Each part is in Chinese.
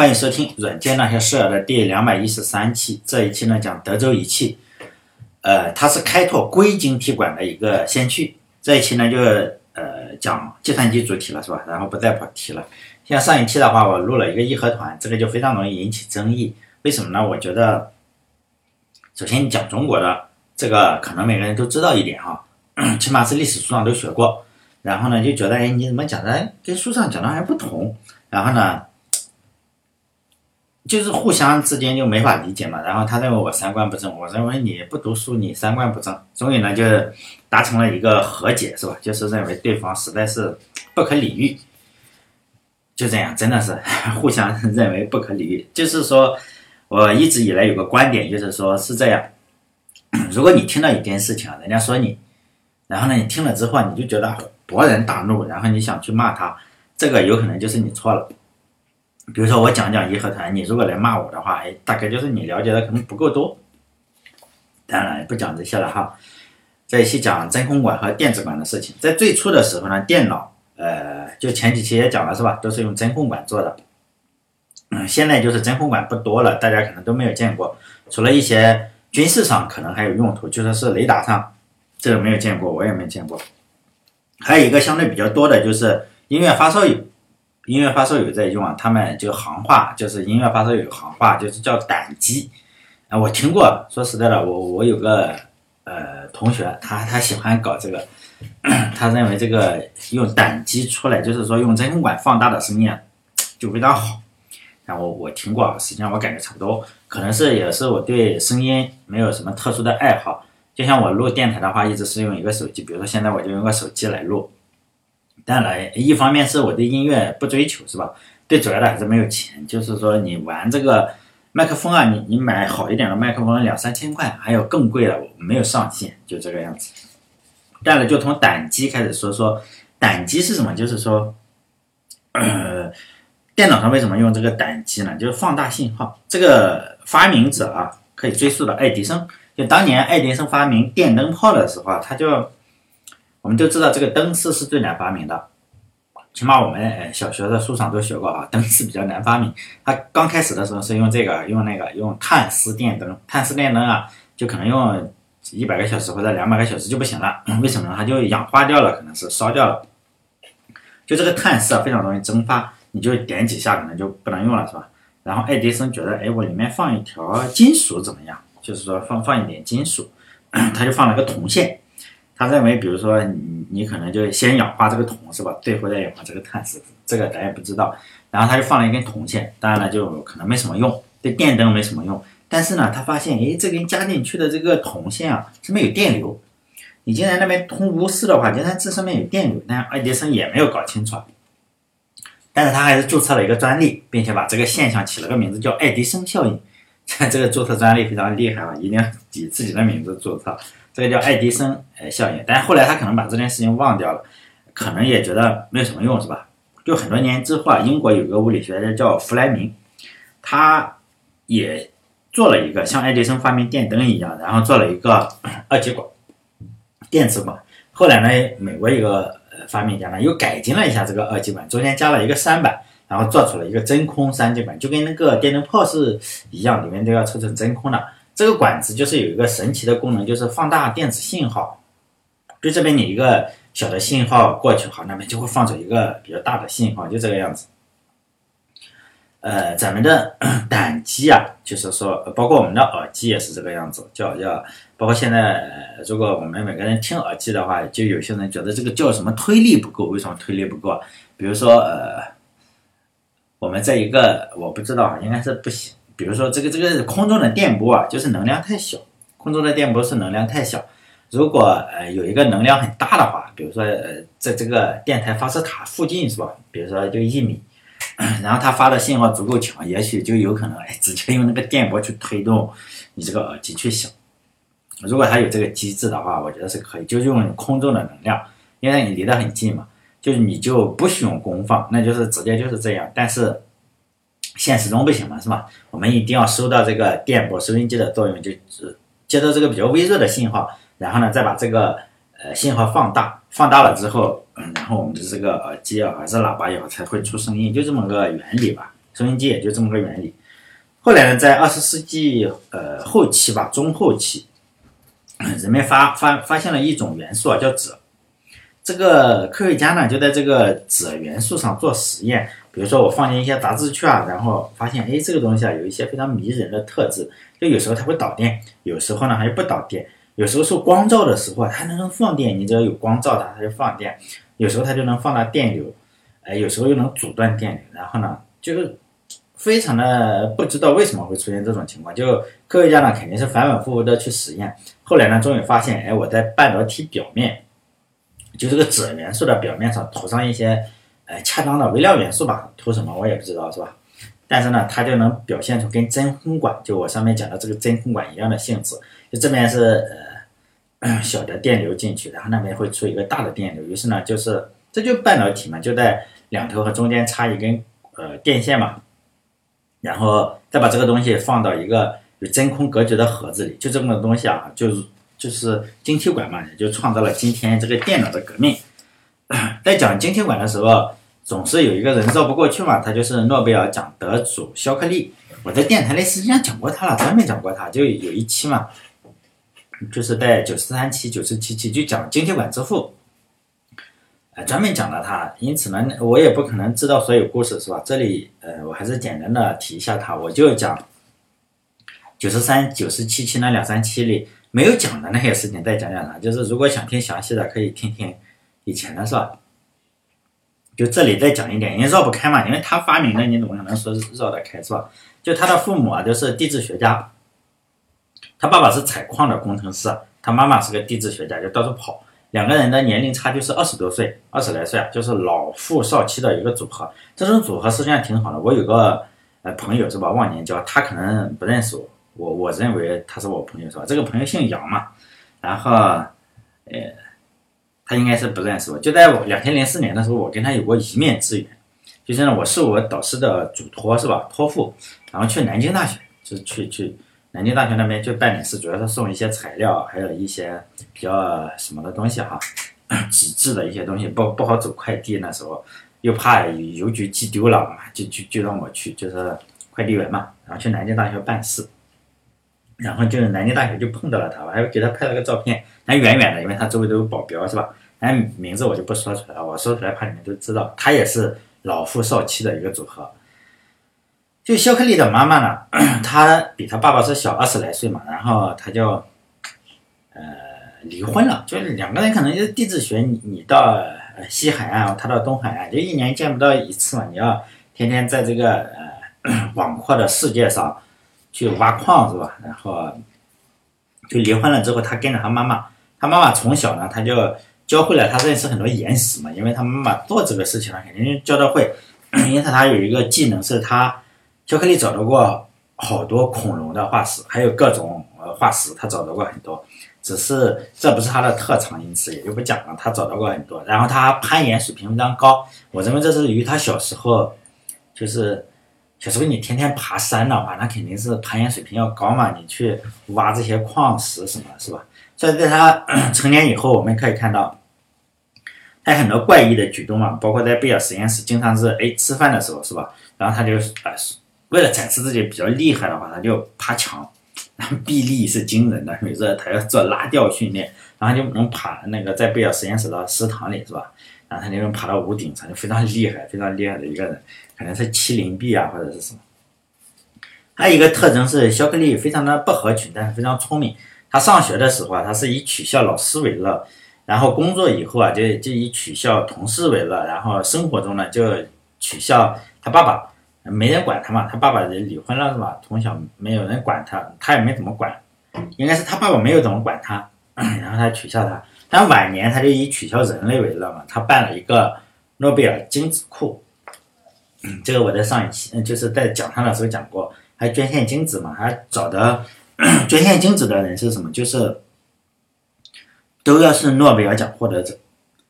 欢迎收听《软件那些事儿》的第两百一十三期。这一期呢讲德州仪器，呃，它是开拓硅晶体管的一个先驱。这一期呢就呃讲计算机主体了，是吧？然后不再跑题了。像上一期的话，我录了一个义和团，这个就非常容易引起争议。为什么呢？我觉得，首先你讲中国的这个，可能每个人都知道一点哈，起码是历史书上都学过。然后呢，就觉得哎，你怎么讲的跟书上讲的还不同？然后呢？就是互相之间就没法理解嘛，然后他认为我三观不正，我认为你不读书，你三观不正，终于呢就达成了一个和解，是吧？就是认为对方实在是不可理喻，就这样，真的是 互相认为不可理喻。就是说，我一直以来有个观点，就是说是这样，如果你听到一件事情，人家说你，然后呢你听了之后你就觉得勃然大怒，然后你想去骂他，这个有可能就是你错了。比如说我讲讲义和团，你如果来骂我的话，哎，大概就是你了解的可能不够多。当然不讲这些了哈，这一期讲真空管和电子管的事情。在最初的时候呢，电脑，呃，就前几期也讲了是吧，都是用真空管做的。嗯，现在就是真空管不多了，大家可能都没有见过，除了一些军事上可能还有用途，就说是雷达上，这个没有见过，我也没见过。还有一个相对比较多的就是音乐发烧友。音乐发烧友在用啊，他们就行话，就是音乐发烧友行话，就是叫胆机啊。我听过，说实在的，我我有个呃同学，他他喜欢搞这个，他认为这个用胆机出来，就是说用真空管放大的声音就非常好。然后我听过，实际上我感觉差不多，可能是也是我对声音没有什么特殊的爱好。就像我录电台的话，一直是用一个手机，比如说现在我就用个手机来录。当然，一方面是我对音乐不追求，是吧？最主要的还是没有钱。就是说，你玩这个麦克风啊，你你买好一点的麦克风两三千块，还有更贵的，我没有上限，就这个样子。当然，就从胆机开始说说，胆机是什么？就是说，呃，电脑上为什么用这个胆机呢？就是放大信号。这个发明者啊，可以追溯到爱迪生。就当年爱迪生发明电灯泡的时候啊，他就。我们都知道这个灯丝是最难发明的，起码我们小学的书上都学过啊，灯丝比较难发明。它刚开始的时候是用这个，用那个，用碳丝电灯。碳丝电灯啊，就可能用一百个小时或者两百个小时就不行了。为什么呢？它就氧化掉了，可能是烧掉了。就这个碳丝啊，非常容易蒸发，你就点几下可能就不能用了，是吧？然后爱迪生觉得，哎，我里面放一条金属怎么样？就是说放放一点金属，他就放了个铜线。他认为，比如说你你可能就先氧化这个铜是吧？最后再氧化这个碳是这个咱也不知道。然后他就放了一根铜线，当然了，就可能没什么用，对电灯没什么用。但是呢，他发现，哎，这根加进去的这个铜线啊，上面有电流。你既然那边通钨丝的话，既然这上面有电流，但爱迪生也没有搞清楚。但是他还是注册了一个专利，并且把这个现象起了个名字叫爱迪生效应。这个注册专利非常厉害啊，一定要以自己的名字注册。这个叫爱迪生呃效应，但后来他可能把这件事情忘掉了，可能也觉得没有什么用，是吧？就很多年之后啊，英国有一个物理学家叫弗莱明，他也做了一个像爱迪生发明电灯一样，然后做了一个二极管电磁管。后来呢，美国一个发明家呢又改进了一下这个二极管，中间加了一个三板，然后做出了一个真空三极管，就跟那个电灯泡是一样，里面都要抽成真空的。这个管子就是有一个神奇的功能，就是放大电子信号。就这边你一个小的信号过去，好，那边就会放出一个比较大的信号，就这个样子。呃，咱们的 胆机啊，就是说，包括我们的耳机也是这个样子，叫叫，包括现在，如果我们每个人听耳机的话，就有些人觉得这个叫什么推力不够？为什么推力不够？比如说，呃，我们这一个我不知道，应该是不行。比如说这个这个空中的电波啊，就是能量太小。空中的电波是能量太小。如果呃有一个能量很大的话，比如说呃在这个电台发射塔附近是吧？比如说就一米，然后它发的信号足够强，也许就有可能哎直接用那个电波去推动你这个耳机去响。如果它有这个机制的话，我觉得是可以，就用空中的能量，因为你离得很近嘛，就是你就不使用功放，那就是直接就是这样。但是。现实中不行嘛，是吧？我们一定要收到这个电波，收音机的作用就是接到这个比较微弱的信号，然后呢，再把这个呃信号放大，放大了之后，然后我们的这个耳机啊还是喇叭也好才会出声音，就这么个原理吧。收音机也就这么个原理。后来呢，在二十世纪呃后期吧，中后期，人们发发发现了一种元素啊，叫锗。这个科学家呢，就在这个锗元素上做实验。比如说，我放进一些杂质去啊，然后发现，哎，这个东西啊，有一些非常迷人的特质。就有时候它会导电，有时候呢，它就不导电。有时候受光照的时候，它能放电，你只要有光照它，它就放电。有时候它就能放大电流，哎，有时候又能阻断电流。然后呢，就是非常的不知道为什么会出现这种情况。就科学家呢，肯定是反反复复的去实验。后来呢，终于发现，哎，我在半导体表面，就这个锗元素的表面上涂上一些，呃，恰当的微量元素吧，涂什么我也不知道，是吧？但是呢，它就能表现出跟真空管，就我上面讲的这个真空管一样的性质。就这边是呃。小的电流进去，然后那边会出一个大的电流，于是呢，就是这就半导体嘛，就在两头和中间插一根呃电线嘛，然后再把这个东西放到一个有真空隔绝的盒子里，就这么个东西啊，就是就是晶体管嘛，也就创造了今天这个电脑的革命。在讲晶体管的时候，总是有一个人绕不过去嘛，他就是诺贝尔奖得主肖克利。我在电台里实际上讲过他了，专门讲过他，就有一期嘛。就是在九十三期、九十七期就讲晶体管之父，呃，专门讲了他。因此呢，我也不可能知道所有故事，是吧？这里，呃，我还是简单的提一下他。我就讲九十三、九十七期那两三期里没有讲的那些事情，再讲讲他。就是如果想听详细的，可以听听以前的，是吧？就这里再讲一点，因为绕不开嘛，因为他发明的，你怎么可能说是绕得开，是吧？就他的父母啊，都是地质学家。他爸爸是采矿的工程师，他妈妈是个地质学家，就到处跑。两个人的年龄差距是二十多岁，二十来岁啊，就是老夫少妻的一个组合。这种组合实际上挺好的。我有个呃朋友是吧，忘年交，他可能不认识我，我我认为他是我朋友是吧？这个朋友姓杨嘛，然后呃，他应该是不认识我。就在我两千零四年的时候，我跟他有过一面之缘，就是呢，我是我导师的嘱托是吧？托付，然后去南京大学，就去去。南京大学那边就办点事，主要是送一些材料，还有一些比较什么的东西哈，纸质的一些东西不不好走快递，那时候又怕邮局寄丢了嘛，就就就让我去，就是快递员嘛，然后去南京大学办事，然后就是南京大学就碰到了他，我还给他拍了个照片，还远远的，因为他周围都有保镖是吧？哎，名字我就不说出来了，我说出来怕你们都知道，他也是老夫少妻的一个组合。就肖克利的妈妈呢，她 比他爸爸是小二十来岁嘛，然后他就，呃，离婚了。就是两个人可能就是地质学，你你到西海岸，他到东海岸，就一年见不到一次嘛。你要天天在这个呃 广阔的世界上去挖矿是吧？然后就离婚了之后，他跟着他妈妈，他妈妈从小呢，他就教会了他认识很多岩石嘛，因为他妈妈做这个事情呢，肯定教的会。因此他有一个技能是他。巧克力找到过好多恐龙的化石，还有各种呃化石，他找到过很多，只是这不是他的特长，因此也就不讲了。他找到过很多，然后他攀岩水平非常高，我认为这是与他小时候，就是小时候你天天爬山的话，那肯定是攀岩水平要高嘛。你去挖这些矿石什么，是吧？所以在他 成年以后，我们可以看到，他很多怪异的举动嘛，包括在贝尔实验室，经常是哎吃饭的时候，是吧？然后他就呃。为了展示自己比较厉害的话，他就爬墙，然 后臂力是惊人的。每次他要做拉吊训练，然后就能爬那个在贝尔实验室的食堂里是吧？然后他就能爬到屋顶上，就非常厉害，非常厉害的一个人，可能是麒麟臂啊或者是什么。还有一个特征是肖克利非常的不合群，但是非常聪明。他上学的时候啊，他是以取笑老师为乐，然后工作以后啊，就就以取笑同事为乐，然后生活中呢就取笑他爸爸。没人管他嘛，他爸爸离婚了是吧？从小没有人管他，他也没怎么管，应该是他爸爸没有怎么管他，然后他取笑他。但晚年他就以取消人类为乐嘛，他办了一个诺贝尔精子库，这个我在上一期嗯就是在讲他的时候讲过，还捐献精子嘛，还找的 捐献精子的人是什么？就是都要是诺贝尔奖获得者，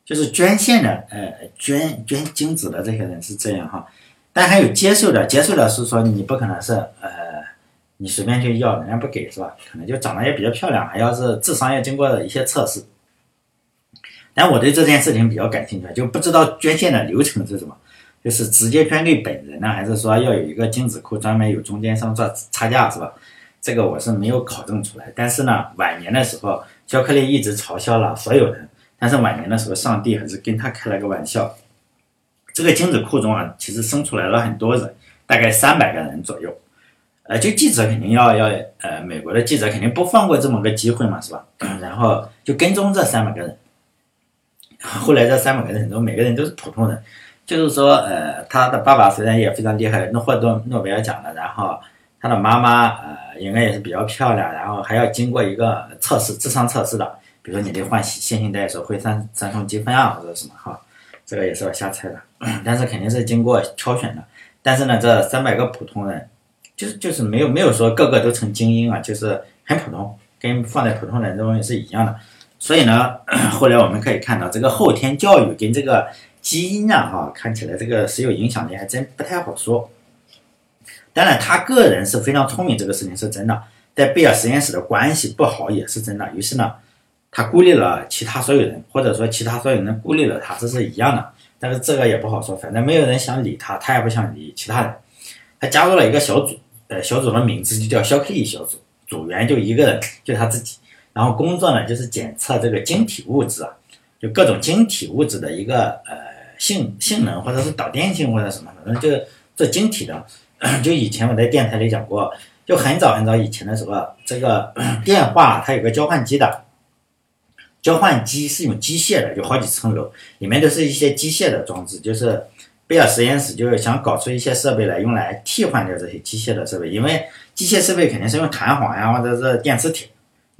就是捐献的呃捐捐精子的这些人是这样哈。但还有接受的，接受的是说你不可能是呃，你随便去要，人家不给是吧？可能就长得也比较漂亮，还要是智商要经过一些测试。但我对这件事情比较感兴趣，就不知道捐献的流程是什么。就是直接捐给本人呢，还是说要有一个精子库专门有中间商赚差价，是吧？这个我是没有考证出来。但是呢，晚年的时候，肖克利一直嘲笑了所有人，但是晚年的时候，上帝还是跟他开了个玩笑。这个精子库中啊，其实生出来了很多人，大概三百个人左右。呃，就记者肯定要要，呃，美国的记者肯定不放过这么个机会嘛，是吧？然后就跟踪这三百个人。后来这三百个人中，每个人都是普通人，就是说，呃，他的爸爸虽然也非常厉害，那获得诺贝尔奖的，然后他的妈妈，呃，应该也是比较漂亮，然后还要经过一个测试，智商测试的，比如说你得换线性代数，会三三重积分啊，或者什么哈，这个也是我瞎猜的，但是肯定是经过挑选的。但是呢，这三百个普通人，就是就是没有没有说个个都成精英啊，就是很普通，跟放在普通人中也是一样的。所以呢，后来我们可以看到，这个后天教育跟这个基因啊，哈，看起来这个是有影响力，还真不太好说。当然，他个人是非常聪明，这个事情是真的，在贝尔实验室的关系不好也是真的。于是呢，他孤立了其他所有人，或者说其他所有人孤立了他，这是一样的。但是这个也不好说，反正没有人想理他，他也不想理其他人。他加入了一个小组，呃，小组的名字就叫肖克利小组，组员就一个人，就他自己。然后工作呢，就是检测这个晶体物质啊，就各种晶体物质的一个呃性性能，或者是导电性或者什么，反正就做晶体的。就以前我在电台里讲过，就很早很早以前的时候，这个 电话它有个交换机的，交换机是用机械的，有好几层楼，里面都是一些机械的装置。就是贝尔实验室就是想搞出一些设备来，用来替换掉这些机械的设备，因为机械设备肯定是用弹簧呀，或者是电磁铁。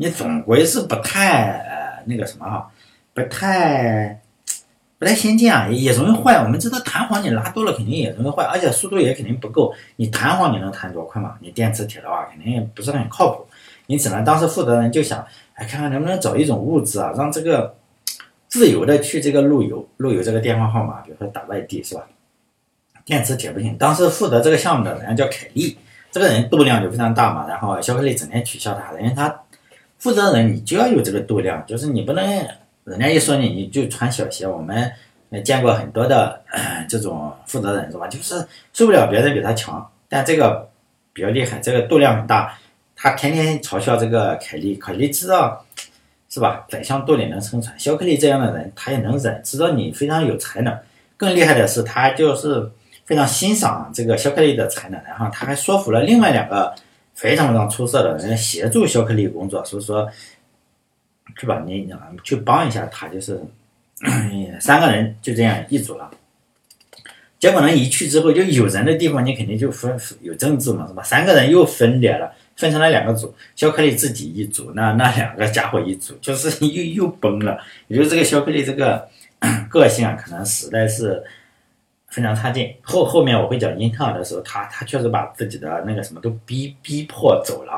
你总归是不太那个什么哈，不太不太先进啊，也容易坏。我们知道弹簧你拉多了肯定也容易坏，而且速度也肯定不够。你弹簧你能弹多快嘛？你电磁铁的话肯定也不是很靠谱。因此呢，当时负责人就想，哎，看看能不能找一种物质啊，让这个自由的去这个路由，路由这个电话号码，比如说打外地是吧？电磁铁不行。当时负责这个项目的人叫凯利，这个人度量就非常大嘛，然后肖克利整天取笑他，因为他。负责人，你就要有这个度量，就是你不能人家一说你，你就穿小鞋。我们见过很多的 这种负责人，是吧？就是受不了别人比他强，但这个比较厉害，这个度量很大。他天天嘲笑这个凯利，凯利知道是吧？宰相肚里能撑船，肖克利这样的人他也能忍，知道你非常有才能。更厉害的是，他就是非常欣赏这个肖克利的才能，然后他还说服了另外两个。非常非常出色的人协助肖克利工作，所以说，是吧？你去帮一下他，就是 三个人就这样一组了。结果呢，一去之后，就有人的地方你肯定就分有政治嘛，是吧？三个人又分裂了，分成了两个组，肖克利自己一组，那那两个家伙一组，就是 又又崩了。也就是这个肖克利这个 个性啊，可能实在是。非常差劲。后后面我会讲英特尔的时候，他他确实把自己的那个什么都逼逼迫走了。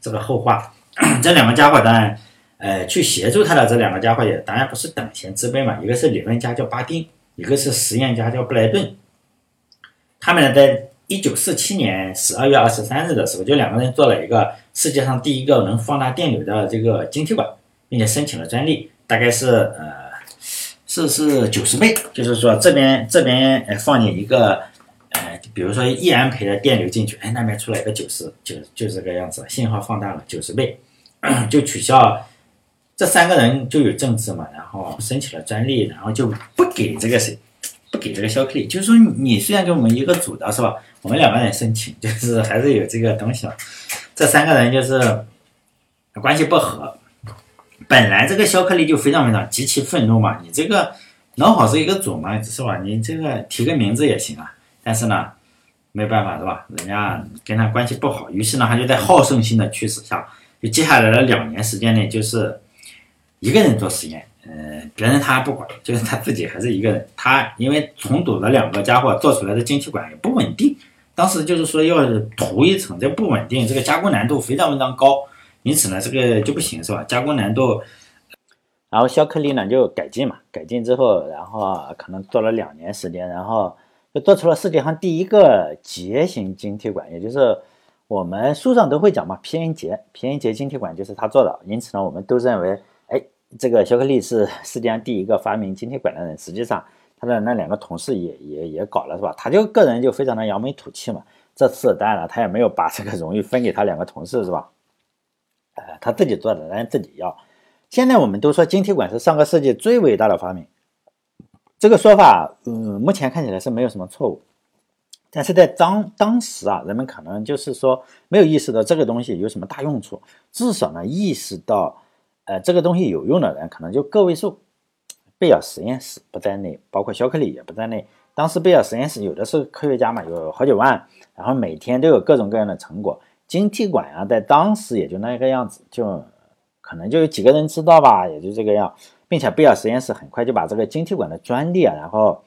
这个后话，这两个家伙当然，呃，去协助他的这两个家伙也当然不是等闲之辈嘛。一个是理论家叫巴丁，一个是实验家叫布莱顿。他们呢，在一九四七年十二月二十三日的时候，就两个人做了一个世界上第一个能放大电流的这个晶体管，并且申请了专利，大概是呃。这是九十倍，就是说这边这边呃放进一个呃，比如说一安培的电流进去，哎，那边出来一个九十，就就这个样子，信号放大了九十倍，就取消。这三个人就有政治嘛，然后申请了专利，然后就不给这个谁，不给这个肖克利，就是说你虽然跟我们一个组的是吧，我们两个人申请，就是还是有这个东西了。这三个人就是关系不和。本来这个肖克利就非常非常极其愤怒嘛，你这个脑好是一个组嘛，是吧？你这个提个名字也行啊。但是呢，没办法是吧？人家跟他关系不好，于是呢，他就在好胜心的驱使下，就接下来的两年时间内，就是一个人做实验，嗯，别人他不管，就是他自己还是一个人。他因为重组的两个家伙做出来的晶体管也不稳定，当时就是说要涂一层，这不稳定，这个加工难度非常非常高。因此呢，这个就不行是吧？加工难度，然后肖克利呢就改进嘛，改进之后，然后可能做了两年时间，然后就做出了世界上第一个结型晶体管，也就是我们书上都会讲嘛，，PN 结，PN 结晶体管就是他做的。因此呢，我们都认为，哎，这个肖克利是世界上第一个发明晶体管的人。实际上，他的那两个同事也也也搞了是吧？他就个人就非常的扬眉吐气嘛。这次当然了，他也没有把这个荣誉分给他两个同事是吧？呃，他自己做的，人自己要。现在我们都说晶体管是上个世纪最伟大的发明，这个说法，嗯，目前看起来是没有什么错误。但是在当当时啊，人们可能就是说没有意识到这个东西有什么大用处，至少呢意识到，呃，这个东西有用的人可能就个位数。贝尔实验室不在内，包括肖克利也不在内。当时贝尔实验室有的是科学家嘛，有好几万，然后每天都有各种各样的成果。晶体管啊，在当时也就那个样子，就可能就有几个人知道吧，也就这个样。并且贝尔实验室很快就把这个晶体管的专利啊，然后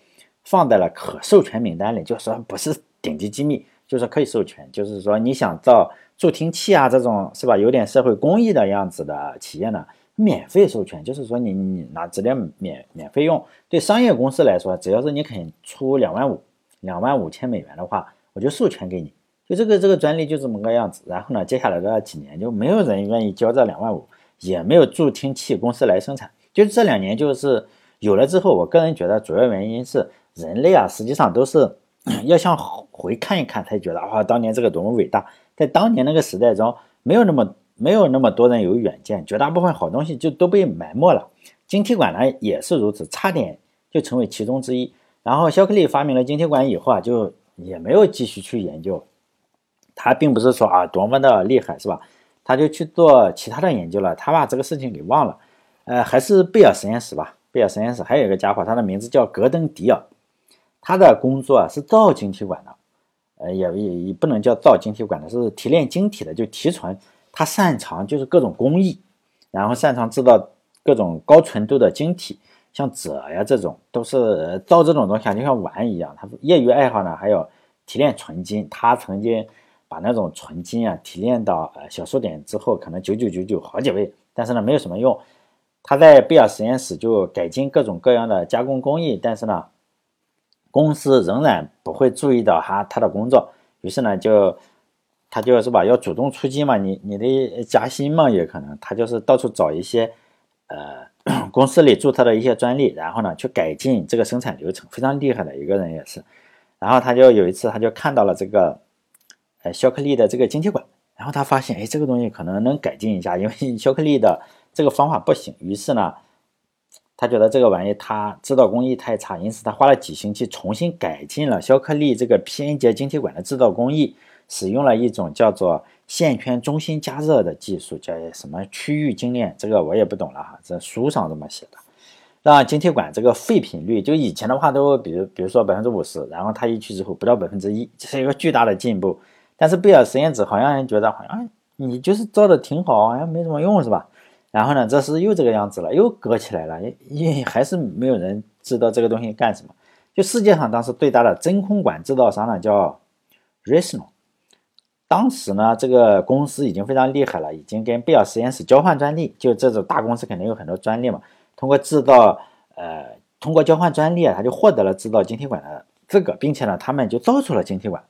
放在了可授权名单里，就说不是顶级机密，就是可以授权。就是说你想造助听器啊，这种是吧，有点社会公益的样子的企业呢，免费授权，就是说你你拿直接免免费用。对商业公司来说，只要是你肯出两万五、两万五千美元的话，我就授权给你。就这个这个专利就这么个样子，然后呢，接下来的几年就没有人愿意交这两万五，也没有助听器公司来生产。就这两年就是有了之后，我个人觉得主要原因是人类啊，实际上都是 要向回看一看，才觉得啊，当年这个多么伟大。在当年那个时代中，没有那么没有那么多人有远见，绝大部分好东西就都被埋没了。晶体管呢也是如此，差点就成为其中之一。然后肖克利发明了晶体管以后啊，就也没有继续去研究。他并不是说啊多么的厉害是吧？他就去做其他的研究了，他把这个事情给忘了。呃，还是贝尔实验室吧。贝尔实验室还有一个家伙，他的名字叫格登迪尔，他的工作啊是造晶体管的，呃，也也也不能叫造晶体管的，是提炼晶体的，就提纯。他擅长就是各种工艺，然后擅长制造各种高纯度的晶体，像锗呀这种都是造这种东西啊，就像玩一样。他业余爱好呢还有提炼纯金，他曾经。把那种纯金啊提炼到呃小数点之后，可能九九九九好几位，但是呢没有什么用。他在贝尔实验室就改进各种各样的加工工艺，但是呢公司仍然不会注意到他他的工作。于是呢就他就是吧要主动出击嘛，你你的加薪嘛也可能他就是到处找一些呃 公司里注册的一些专利，然后呢去改进这个生产流程，非常厉害的一个人也是。然后他就有一次他就看到了这个。呃，肖克利的这个晶体管，然后他发现，哎，这个东西可能能改进一下，因为肖克利的这个方法不行。于是呢，他觉得这个玩意他制造工艺太差，因此他花了几星期重新改进了肖克利这个偏接晶体管的制造工艺，使用了一种叫做线圈中心加热的技术，叫什么区域精炼，这个我也不懂了哈，这书上这么写的，让晶体管这个废品率就以前的话都比如比如说百分之五十，然后他一去之后不到百分之一，这是一个巨大的进步。但是贝尔实验室好像觉得好像你就是造的挺好，好像没什么用是吧？然后呢，这是又这个样子了，又搁起来了，也也还是没有人知道这个东西干什么。就世界上当时最大的真空管制造商呢叫 r e s o n 当时呢这个公司已经非常厉害了，已经跟贝尔实验室交换专利。就这种大公司肯定有很多专利嘛，通过制造呃通过交换专利啊，他就获得了制造晶体管的资格，并且呢他们就造出了晶体管。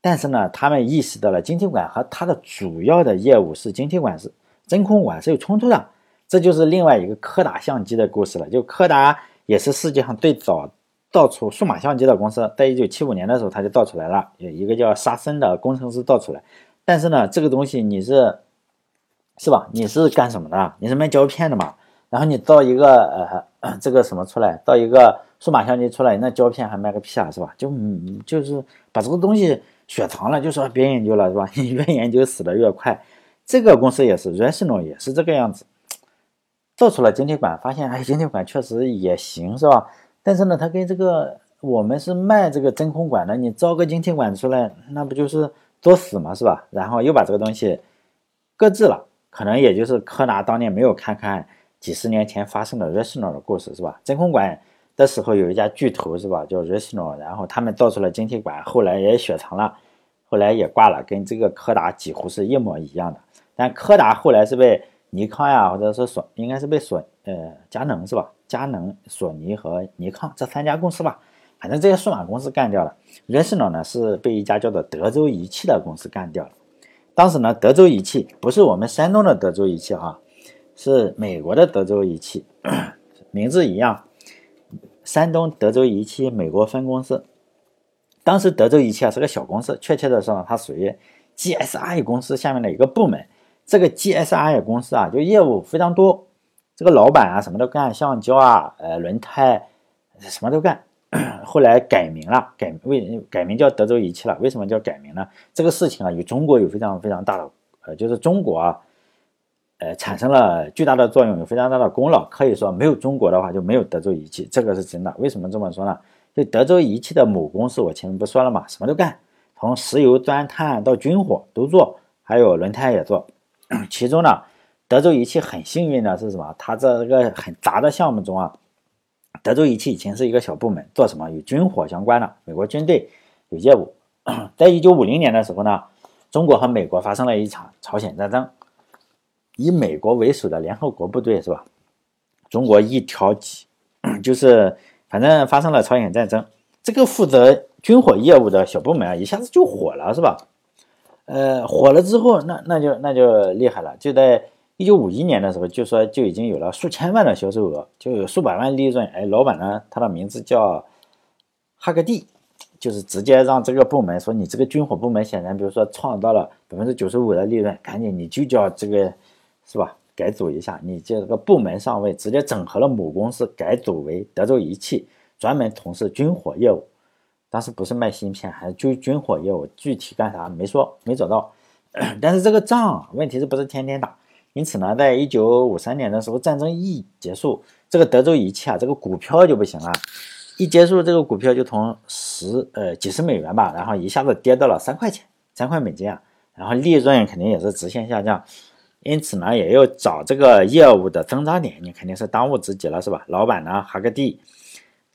但是呢，他们意识到了晶体管和它的主要的业务是晶体管是真空管是有冲突的，这就是另外一个柯达相机的故事了。就柯达也是世界上最早造出数码相机的公司，在一九七五年的时候他就造出来了，有一个叫沙森的工程师造出来。但是呢，这个东西你是是吧？你是干什么的？你是卖胶片的嘛？然后你造一个呃这个什么出来，造一个数码相机出来，那胶片还卖个屁啊，是吧？就嗯就是把这个东西。雪藏了就说别研究了是吧？你 越研究死的越快。这个公司也是，Rational 也是这个样子，做出了晶体管，发现哎，晶体管确实也行是吧？但是呢，它跟这个我们是卖这个真空管的，你造个晶体管出来，那不就是作死吗是吧？然后又把这个东西搁置了，可能也就是柯达当年没有看看几十年前发生的 Rational 的故事是吧？真空管。的时候有一家巨头是吧，叫 r e s o n 然后他们造出了晶体管，后来也雪藏了，后来也挂了，跟这个柯达几乎是一模一样的。但柯达后来是被尼康呀，或者是索，应该是被索呃佳能是吧？佳能、索尼和尼康这三家公司吧，反正这些数码公司干掉了。r e s o n 呢是被一家叫做德州仪器的公司干掉了。当时呢，德州仪器不是我们山东的德州仪器哈，是美国的德州仪器，名字一样。山东德州仪器美国分公司。当时德州仪器啊是个小公司，确切的说呢，它属于 GSI 公司下面的一个部门。这个 GSI 公司啊，就业务非常多，这个老板啊什么都干，橡胶啊，呃，轮胎什么都干。后来改名了，改为改名叫德州仪器了。为什么叫改名呢？这个事情啊，与中国有非常非常大的，呃，就是中国啊，呃，产生了巨大的作用，有非常大的功劳。可以说，没有中国的话，就没有德州仪器，这个是真的。为什么这么说呢？就德州仪器的母公司，我前面不说了嘛，什么都干，从石油钻探到军火都做，还有轮胎也做。其中呢，德州仪器很幸运的是什么？它这个很杂的项目中啊。德州仪器以前是一个小部门，做什么与军火相关的，美国军队有业务。在一九五零年的时候呢，中国和美国发生了一场朝鲜战争，以美国为首的联合国部队是吧？中国一条几，就是反正发生了朝鲜战争，这个负责军火业务的小部门啊，一下子就火了是吧？呃，火了之后，那那就那就厉害了，就在。一九五一年的时候，就说就已经有了数千万的销售额，就有数百万利润。哎，老板呢，他的名字叫哈克蒂，就是直接让这个部门说，你这个军火部门显然，比如说创造了百分之九十五的利润，赶紧你就叫这个是吧？改组一下，你这个部门上位，直接整合了母公司，改组为德州仪器，专门从事军火业务。当时不是卖芯片，还是军军火业务，具体干啥没说，没找到。但是这个仗，问题是不是天天打？因此呢，在一九五三年的时候，战争一结束，这个德州仪器啊，这个股票就不行了。一结束，这个股票就从十呃几十美元吧，然后一下子跌到了三块钱，三块美金啊。然后利润肯定也是直线下降。因此呢，也要找这个业务的增长点，你肯定是当务之急了，是吧？老板呢，哈个地，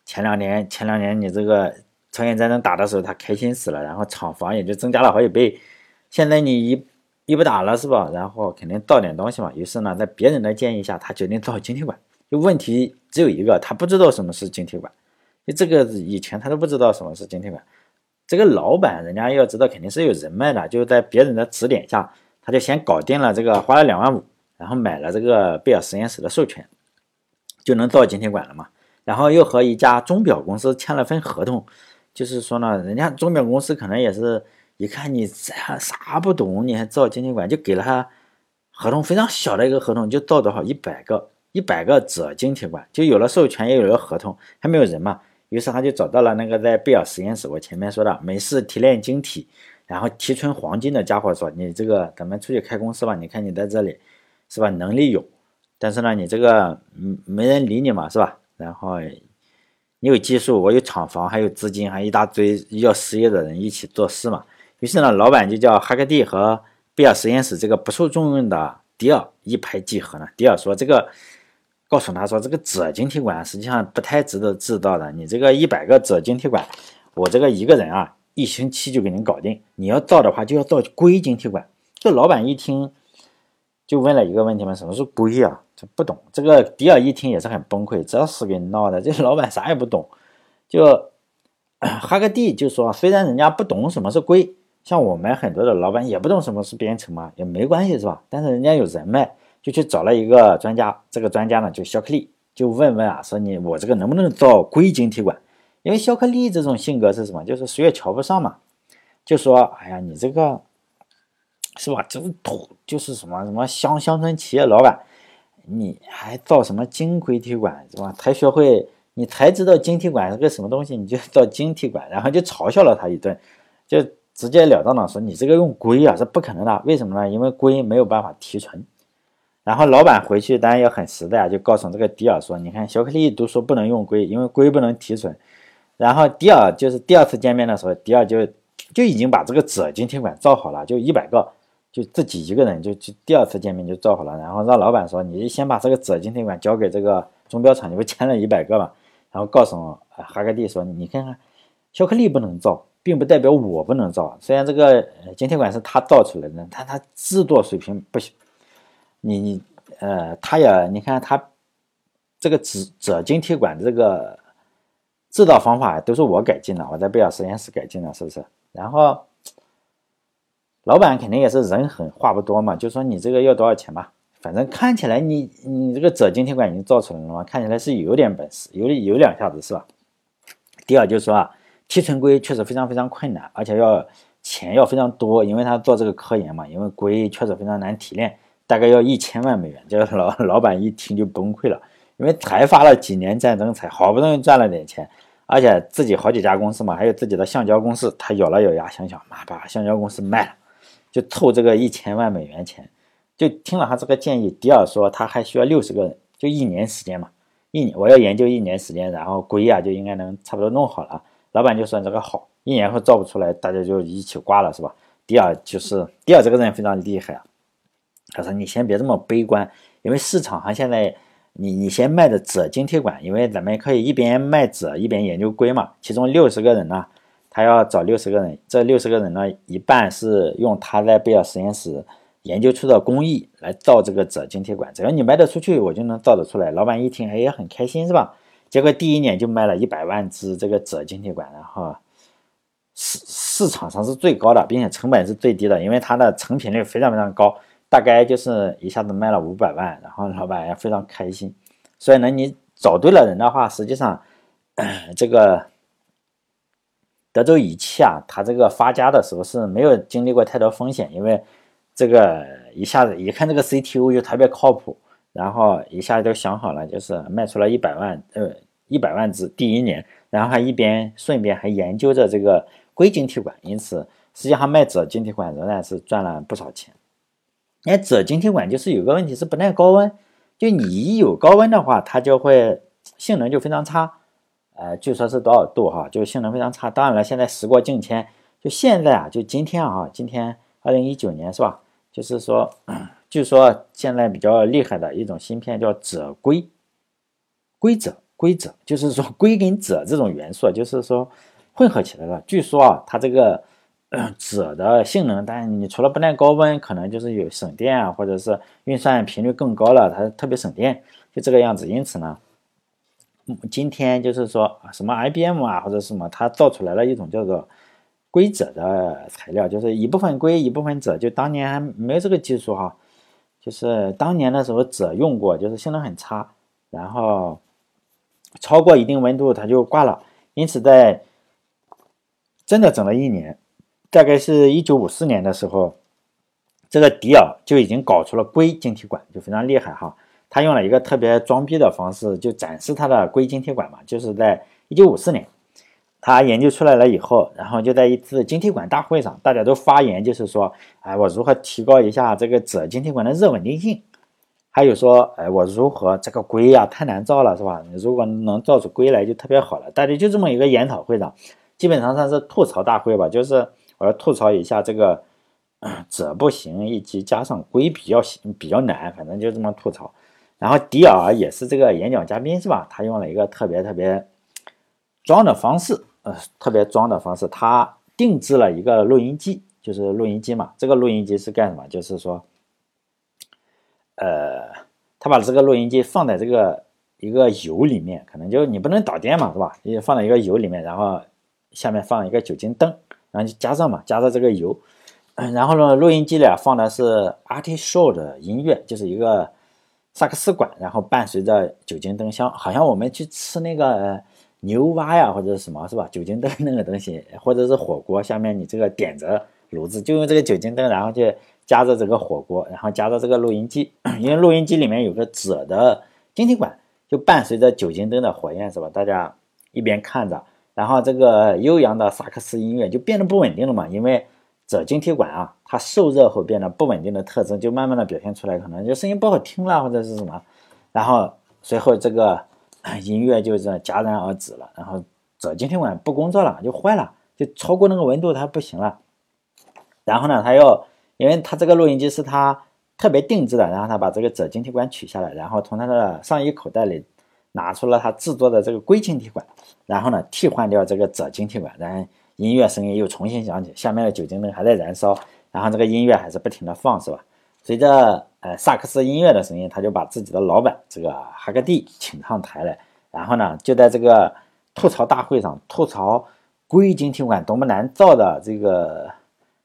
前两年前两年你这个朝鲜战争打的时候，他开心死了，然后厂房也就增加了好几倍。现在你一一不打了是吧？然后肯定造点东西嘛。于是呢，在别人的建议下，他决定造晶体管。就问题只有一个，他不知道什么是晶体管。就这个以前他都不知道什么是晶体管。这个老板人家要知道肯定是有人脉的，就是在别人的指点下，他就先搞定了这个，花了两万五，然后买了这个贝尔实验室的授权，就能造晶体管了嘛。然后又和一家钟表公司签了份合同，就是说呢，人家钟表公司可能也是。一看你啥啥不懂，你还造晶体管，就给了他合同非常小的一个合同，就造多少一百个一百个锗晶体管，就有了授权，也有了合同，还没有人嘛。于是他就找到了那个在贝尔实验室，我前面说的美式提炼晶体，然后提纯黄金的家伙说：“你这个咱们出去开公司吧，你看你在这里是吧？能力有，但是呢，你这个嗯没人理你嘛，是吧？然后你有技术，我有厂房，还有资金，还一大堆要失业的人一起做事嘛。”于是呢，老板就叫哈克蒂和贝尔实验室这个不受重用的迪尔一拍即合呢。迪尔说：“这个告诉他说，这个锗晶体管实际上不太值得制造的。你这个一百个锗晶体管，我这个一个人啊，一星期就给您搞定。你要造的话，就要造硅晶体管。”这老板一听，就问了一个问题嘛：“什么是硅啊？”这不懂。这个迪尔一听也是很崩溃，这是给闹的。这老板啥也不懂，就 哈克蒂就说：“虽然人家不懂什么是硅。”像我们很多的老板也不懂什么是编程嘛，也没关系是吧？但是人家有人脉，就去找了一个专家。这个专家呢，就肖克利，就问问啊，说你我这个能不能造硅晶体管？因为肖克利这种性格是什么？就是谁也瞧不上嘛，就说哎呀，你这个是吧？就是土，就是什么什么乡乡村企业老板，你还造什么晶硅体管是吧？才学会，你才知道晶体管是个什么东西，你就造晶体管，然后就嘲笑了他一顿，就。直截了当的说，你这个用硅啊是不可能的，为什么呢？因为硅没有办法提纯。然后老板回去当然也很实在啊，就告诉这个迪尔说，你看小克利都说不能用硅，因为硅不能提纯。然后迪尔就是第二次见面的时候，迪尔就就已经把这个锗晶体管造好了，就一百个，就自己一个人就就第二次见面就造好了。然后让老板说，你先把这个锗晶体管交给这个钟表厂，你不签了一百个嘛？然后告诉哈克蒂说，你看看肖克力不能造。并不代表我不能造，虽然这个晶体管是他造出来的，但他制作水平不行。你你呃，他也你看他这个锗锗晶体管这个制造方法都是我改进的，我在贝尔实验室改进的，是不是？然后老板肯定也是人狠话不多嘛，就说你这个要多少钱吧？反正看起来你你这个锗晶体管已经造出来了嘛，看起来是有点本事，有有两下子是吧？第二就是说啊，提纯硅确实非常非常困难，而且要钱要非常多，因为他做这个科研嘛，因为硅确实非常难提炼，大概要一千万美元。这个老 老板一听就崩溃了，因为才发了几年战争，才好不容易赚了点钱，而且自己好几家公司嘛，还有自己的橡胶公司，他咬了咬牙，想想妈把橡胶公司卖了，就凑这个一千万美元钱。就听了他这个建议，迪尔说他还需要六十个人，就一年时间嘛，一年我要研究一年时间，然后硅啊就应该能差不多弄好了。老板就说这个好，一年后造不出来，大家就一起挂了，是吧？迪尔就是迪尔这个人非常厉害啊，他说你先别这么悲观，因为市场上现在你你先卖的锗晶体管，因为咱们可以一边卖锗一边研究硅嘛。其中六十个人呢，他要找六十个人，这六十个人呢，一半是用他在贝尔实验室。研究出的工艺来造这个锗晶体管，只要你卖得出去，我就能造得出来。老板一听，哎，也很开心，是吧？结果第一年就卖了一百万只这个锗晶体管，然后市市场上是最高的，并且成本是最低的，因为它的成品率非常非常高，大概就是一下子卖了五百万，然后老板也非常开心。所以呢，你找对了人的话，实际上 这个德州仪器啊，它这个发家的时候是没有经历过太多风险，因为。这个一下子一看这个 CTO 就特别靠谱，然后一下就想好了，就是卖出了一百万，呃，一百万只第一年，然后还一边顺便还研究着这个硅晶体管，因此实际上卖锗晶体管仍然是赚了不少钱。那，锗晶体管就是有个问题是不耐高温，就你一有高温的话，它就会性能就非常差，呃，据说是多少度哈，就性能非常差。当然了，现在时过境迁，就现在啊，就今天啊，今天二零一九年是吧？就是说，据说现在比较厉害的一种芯片叫锗硅，硅锗硅锗，就是说硅跟锗这种元素，就是说混合起来了。据说啊，它这个锗的性能，但是你除了不耐高温，可能就是有省电啊，或者是运算频率更高了，它特别省电，就这个样子。因此呢，今天就是说什么 IBM 啊或者什么，它造出来了一种叫做。硅锗的材料就是一部分硅一部分锗，就当年还没有这个技术哈，就是当年的时候锗用过，就是性能很差，然后超过一定温度它就挂了，因此在真的整了一年，大概是一九五四年的时候，这个迪尔就已经搞出了硅晶体管，就非常厉害哈。他用了一个特别装逼的方式，就展示他的硅晶体管嘛，就是在一九五四年。他研究出来了以后，然后就在一次晶体管大会上，大家都发言，就是说，哎，我如何提高一下这个锗晶体管的热稳定性？还有说，哎，我如何这个硅呀太难造了，是吧？你如果能造出硅来就特别好了。大家就这么一个研讨会上，基本上算是吐槽大会吧，就是我要吐槽一下这个锗不行，以及加上硅比较比较难，反正就这么吐槽。然后迪尔也是这个演讲嘉宾，是吧？他用了一个特别特别装的方式。呃，特别装的方式，他定制了一个录音机，就是录音机嘛。这个录音机是干什么？就是说，呃，他把这个录音机放在这个一个油里面，可能就你不能导电嘛，是吧？你放在一个油里面，然后下面放一个酒精灯，然后就加热嘛，加热这个油。然后呢，录音机里放的是 Artichoke 的音乐，就是一个萨克斯管，然后伴随着酒精灯香，好像我们去吃那个。牛蛙呀，或者什么是吧？酒精灯那个东西，或者是火锅下面你这个点着炉子，就用这个酒精灯，然后去加热这个火锅，然后加热这个录音机，因为录音机里面有个纸的晶体管，就伴随着酒精灯的火焰是吧？大家一边看着，然后这个悠扬的萨克斯音乐就变得不稳定了嘛，因为锗晶体管啊，它受热后变得不稳定的特征就慢慢的表现出来，可能就声音不好听了或者是什么，然后随后这个。音乐就是戛然而止了，然后锗晶体管不工作了，就坏了，就超过那个温度它不行了。然后呢，他又因为他这个录音机是他特别定制的，然后他把这个锗晶体管取下来，然后从他的上衣口袋里拿出了他制作的这个硅晶体管，然后呢替换掉这个锗晶体管，然后音乐声音又重新响起，下面的酒精灯还在燃烧，然后这个音乐还是不停的放，是吧？随着呃萨克斯音乐的声音，他就把自己的老板这个哈格蒂请上台来，然后呢，就在这个吐槽大会上吐槽硅晶体管多么难造的这个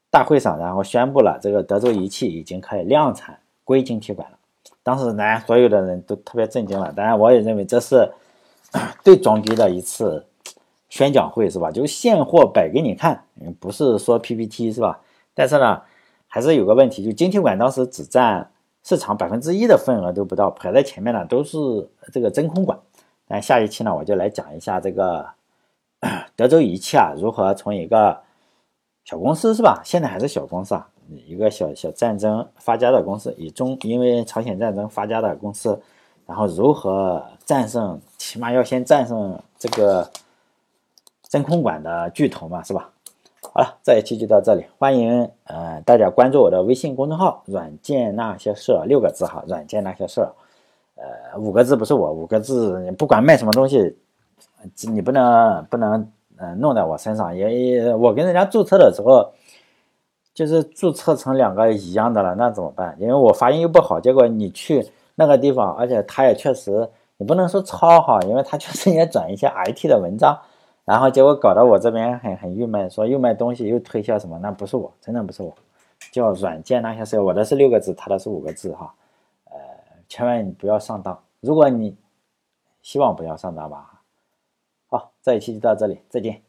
大会上，然后宣布了这个德州仪器已经可以量产硅晶体管了。当时大家所有的人都特别震惊了。当然，我也认为这是 最装逼的一次宣讲会，是吧？就现货摆给你看，不是说 PPT，是吧？但是呢，还是有个问题，就晶体管当时只占市场百分之一的份额都不到，排在前面的都是这个真空管。那下一期呢，我就来讲一下这个 德州仪器啊，如何从一个小公司是吧？现在还是小公司啊，一个小小战争发家的公司，以中因为朝鲜战争发家的公司，然后如何战胜，起码要先战胜这个真空管的巨头嘛，是吧？好了，这一期就到这里，欢迎呃大家关注我的微信公众号“软件那些事”，六个字哈，“软件那些事”，呃五个字不是我，五个字，不管卖什么东西，你不能不能。嗯，弄在我身上也也，我跟人家注册的时候，就是注册成两个一样的了，那怎么办？因为我发音又不好，结果你去那个地方，而且他也确实，你不能说抄哈，因为他确实也转一些 IT 的文章，然后结果搞得我这边很很郁闷，说又卖东西又推销什么，那不是我，真的不是我，叫软件那些事，我的是六个字，他的是五个字哈，呃，千万不要上当，如果你希望不要上当吧。好，这一期就到这里，再见。